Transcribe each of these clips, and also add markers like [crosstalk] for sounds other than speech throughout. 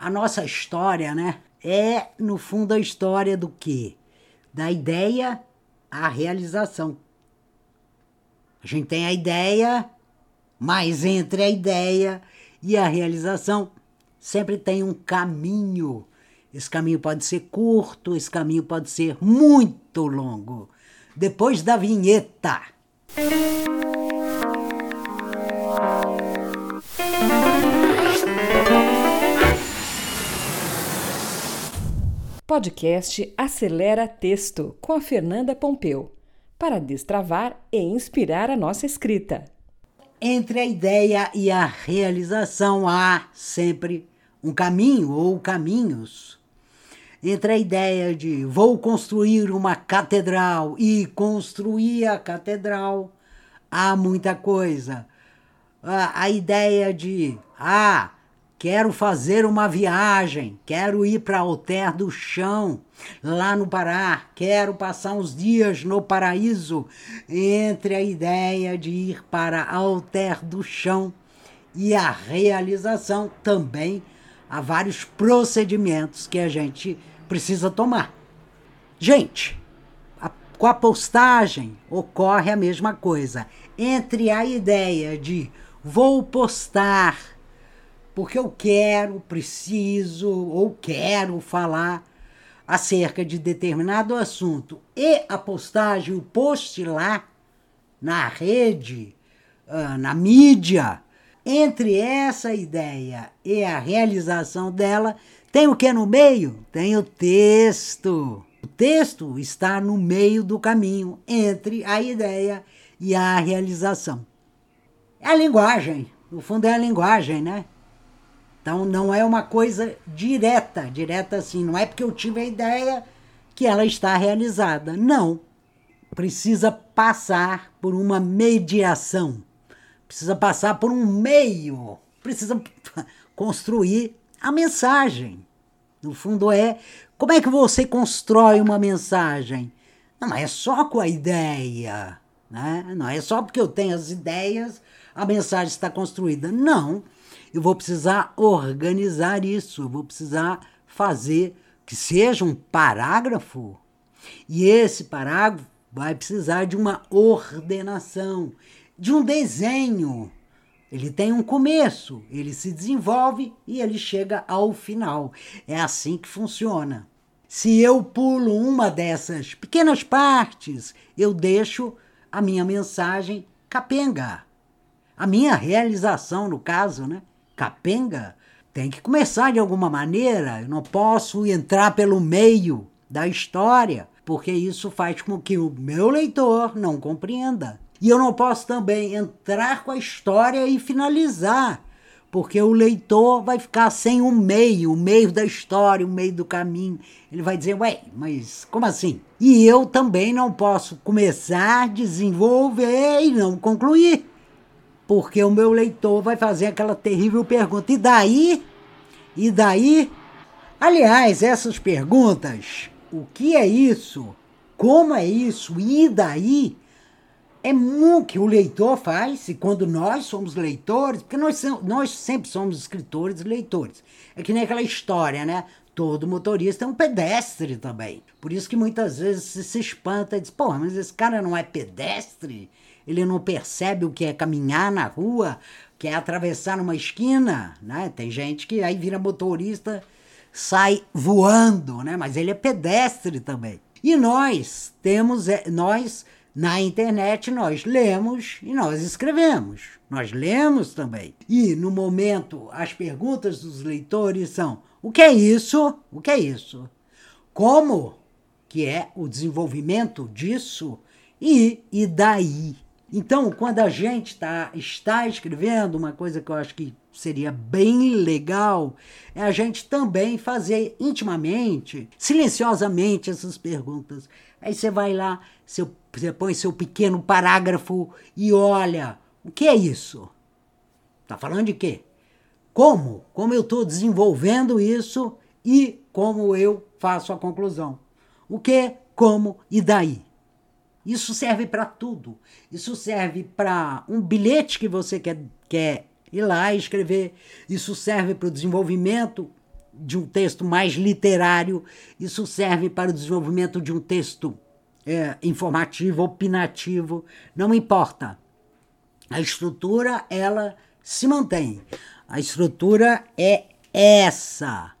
a nossa história, né? É, no fundo, a história do quê? Da ideia à realização. A gente tem a ideia, mas entre a ideia e a realização sempre tem um caminho. Esse caminho pode ser curto, esse caminho pode ser muito longo. Depois da vinheta. Podcast Acelera Texto com a Fernanda Pompeu para destravar e inspirar a nossa escrita. Entre a ideia e a realização há sempre um caminho ou caminhos. Entre a ideia de vou construir uma catedral e construir a catedral, há muita coisa. A, a ideia de ah, Quero fazer uma viagem, quero ir para Alter do Chão, lá no Pará, quero passar uns dias no paraíso. Entre a ideia de ir para Alter do Chão e a realização também há vários procedimentos que a gente precisa tomar. Gente, a, com a postagem ocorre a mesma coisa. Entre a ideia de vou postar porque eu quero, preciso ou quero falar acerca de determinado assunto e a postagem, o post lá na rede, ah, na mídia, entre essa ideia e a realização dela, tem o que no meio? Tem o texto. O texto está no meio do caminho entre a ideia e a realização. É a linguagem, no fundo é a linguagem, né? Então não é uma coisa direta, direta assim, não é porque eu tive a ideia que ela está realizada. Não. Precisa passar por uma mediação. Precisa passar por um meio. Precisa [laughs] construir a mensagem. No fundo é como é que você constrói uma mensagem? Não é só com a ideia, né? Não é só porque eu tenho as ideias a mensagem está construída. Não eu vou precisar organizar isso, eu vou precisar fazer que seja um parágrafo. E esse parágrafo vai precisar de uma ordenação, de um desenho. Ele tem um começo, ele se desenvolve e ele chega ao final. É assim que funciona. Se eu pulo uma dessas pequenas partes, eu deixo a minha mensagem capenga. A minha realização, no caso, né? capenga, tem que começar de alguma maneira. Eu não posso entrar pelo meio da história, porque isso faz com que o meu leitor não compreenda. E eu não posso também entrar com a história e finalizar, porque o leitor vai ficar sem o meio, o meio da história, o meio do caminho. Ele vai dizer, ué, mas como assim? E eu também não posso começar, desenvolver e não concluir porque o meu leitor vai fazer aquela terrível pergunta: e daí? E daí? Aliás, essas perguntas, o que é isso? Como é isso? E daí? É muito que o leitor faz, e quando nós somos leitores, porque nós, nós sempre somos escritores e leitores. É que nem aquela história, né? Todo motorista é um pedestre também. Por isso que muitas vezes se, se espanta e diz, pô, mas esse cara não é pedestre? Ele não percebe o que é caminhar na rua, que é atravessar uma esquina, né? Tem gente que aí vira motorista, sai voando, né? Mas ele é pedestre também. E nós temos, é, nós na internet nós lemos e nós escrevemos. Nós lemos também. E no momento as perguntas dos leitores são: o que é isso? O que é isso? Como que é o desenvolvimento disso? E, e daí? Então, quando a gente tá, está escrevendo, uma coisa que eu acho que seria bem legal é a gente também fazer intimamente, silenciosamente essas perguntas. Aí você vai lá, seu, você põe seu pequeno parágrafo e olha, o que é isso? Tá falando de quê? Como? Como eu estou desenvolvendo isso e como eu faço a conclusão. O que, como e daí? Isso serve para tudo. Isso serve para um bilhete que você quer, quer ir lá escrever. Isso serve para o desenvolvimento de um texto mais literário, isso serve para o desenvolvimento de um texto é, informativo, opinativo, não importa. A estrutura, ela se mantém. A estrutura é essa.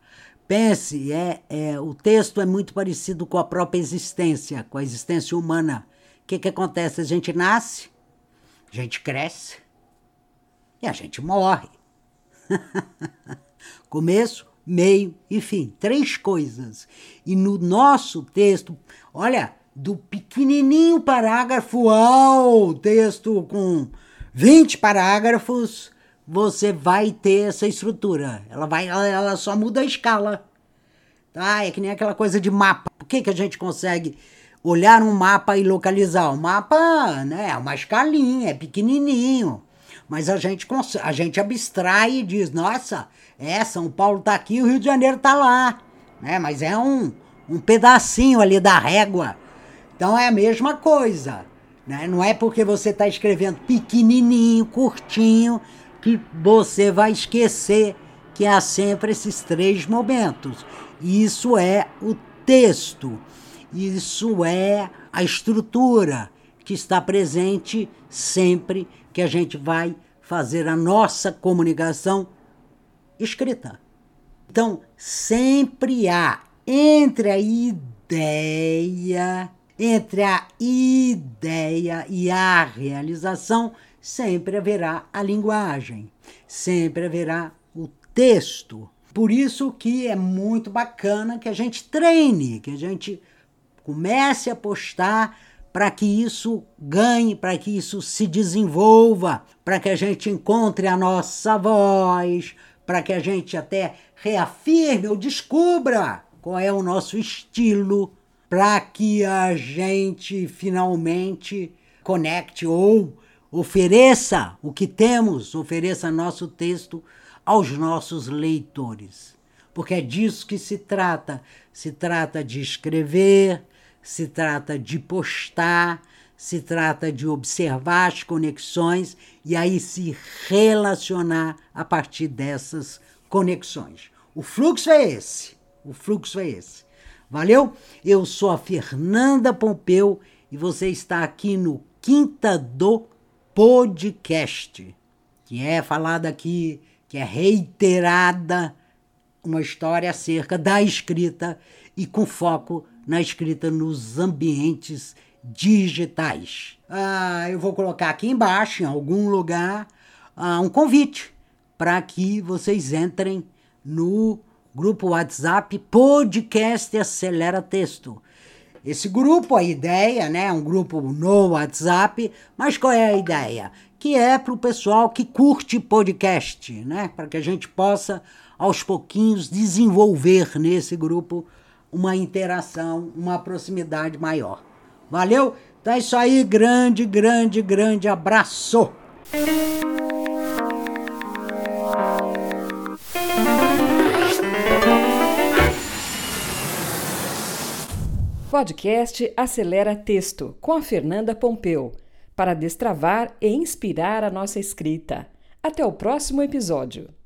Pense, é, é, o texto é muito parecido com a própria existência, com a existência humana. Que, que acontece? A gente nasce, a gente cresce e a gente morre. [laughs] Começo, meio e fim. Três coisas. E no nosso texto, olha, do pequenininho parágrafo ao texto com 20 parágrafos, você vai ter essa estrutura. Ela vai, ela, ela só muda a escala. Tá? É que nem aquela coisa de mapa. Por que, que a gente consegue olhar um mapa e localizar? O mapa né, é uma escalinha, é pequenininho. Mas a gente, a gente abstrai e diz, nossa, é, São Paulo tá aqui, o Rio de Janeiro tá lá. Né? Mas é um, um pedacinho ali da régua. Então é a mesma coisa. Né? Não é porque você está escrevendo pequenininho, curtinho, que você vai esquecer que há sempre esses três momentos. Isso é o texto, isso é a estrutura que está presente sempre que a gente vai fazer a nossa comunicação escrita. Então, sempre há entre a ideia, entre a ideia e a realização, sempre haverá a linguagem, sempre haverá o texto. Por isso que é muito bacana que a gente treine, que a gente comece a postar para que isso ganhe, para que isso se desenvolva, para que a gente encontre a nossa voz, para que a gente até reafirme ou descubra qual é o nosso estilo, para que a gente finalmente conecte ou ofereça o que temos, ofereça nosso texto aos nossos leitores. Porque é disso que se trata. Se trata de escrever, se trata de postar, se trata de observar as conexões e aí se relacionar a partir dessas conexões. O fluxo é esse. O fluxo é esse. Valeu? Eu sou a Fernanda Pompeu e você está aqui no Quinta do podcast, que é falada aqui, que é reiterada uma história acerca da escrita e com foco na escrita nos ambientes digitais. Ah, eu vou colocar aqui embaixo, em algum lugar, ah, um convite para que vocês entrem no grupo WhatsApp Podcast Acelera Texto. Esse grupo, a ideia, né, é um grupo no WhatsApp, mas qual é a ideia? Que é para o pessoal que curte podcast, né, para que a gente possa aos pouquinhos desenvolver nesse grupo uma interação, uma proximidade maior. Valeu? Então é isso aí, grande, grande, grande abraço! Podcast Acelera Texto com a Fernanda Pompeu para destravar e inspirar a nossa escrita. Até o próximo episódio.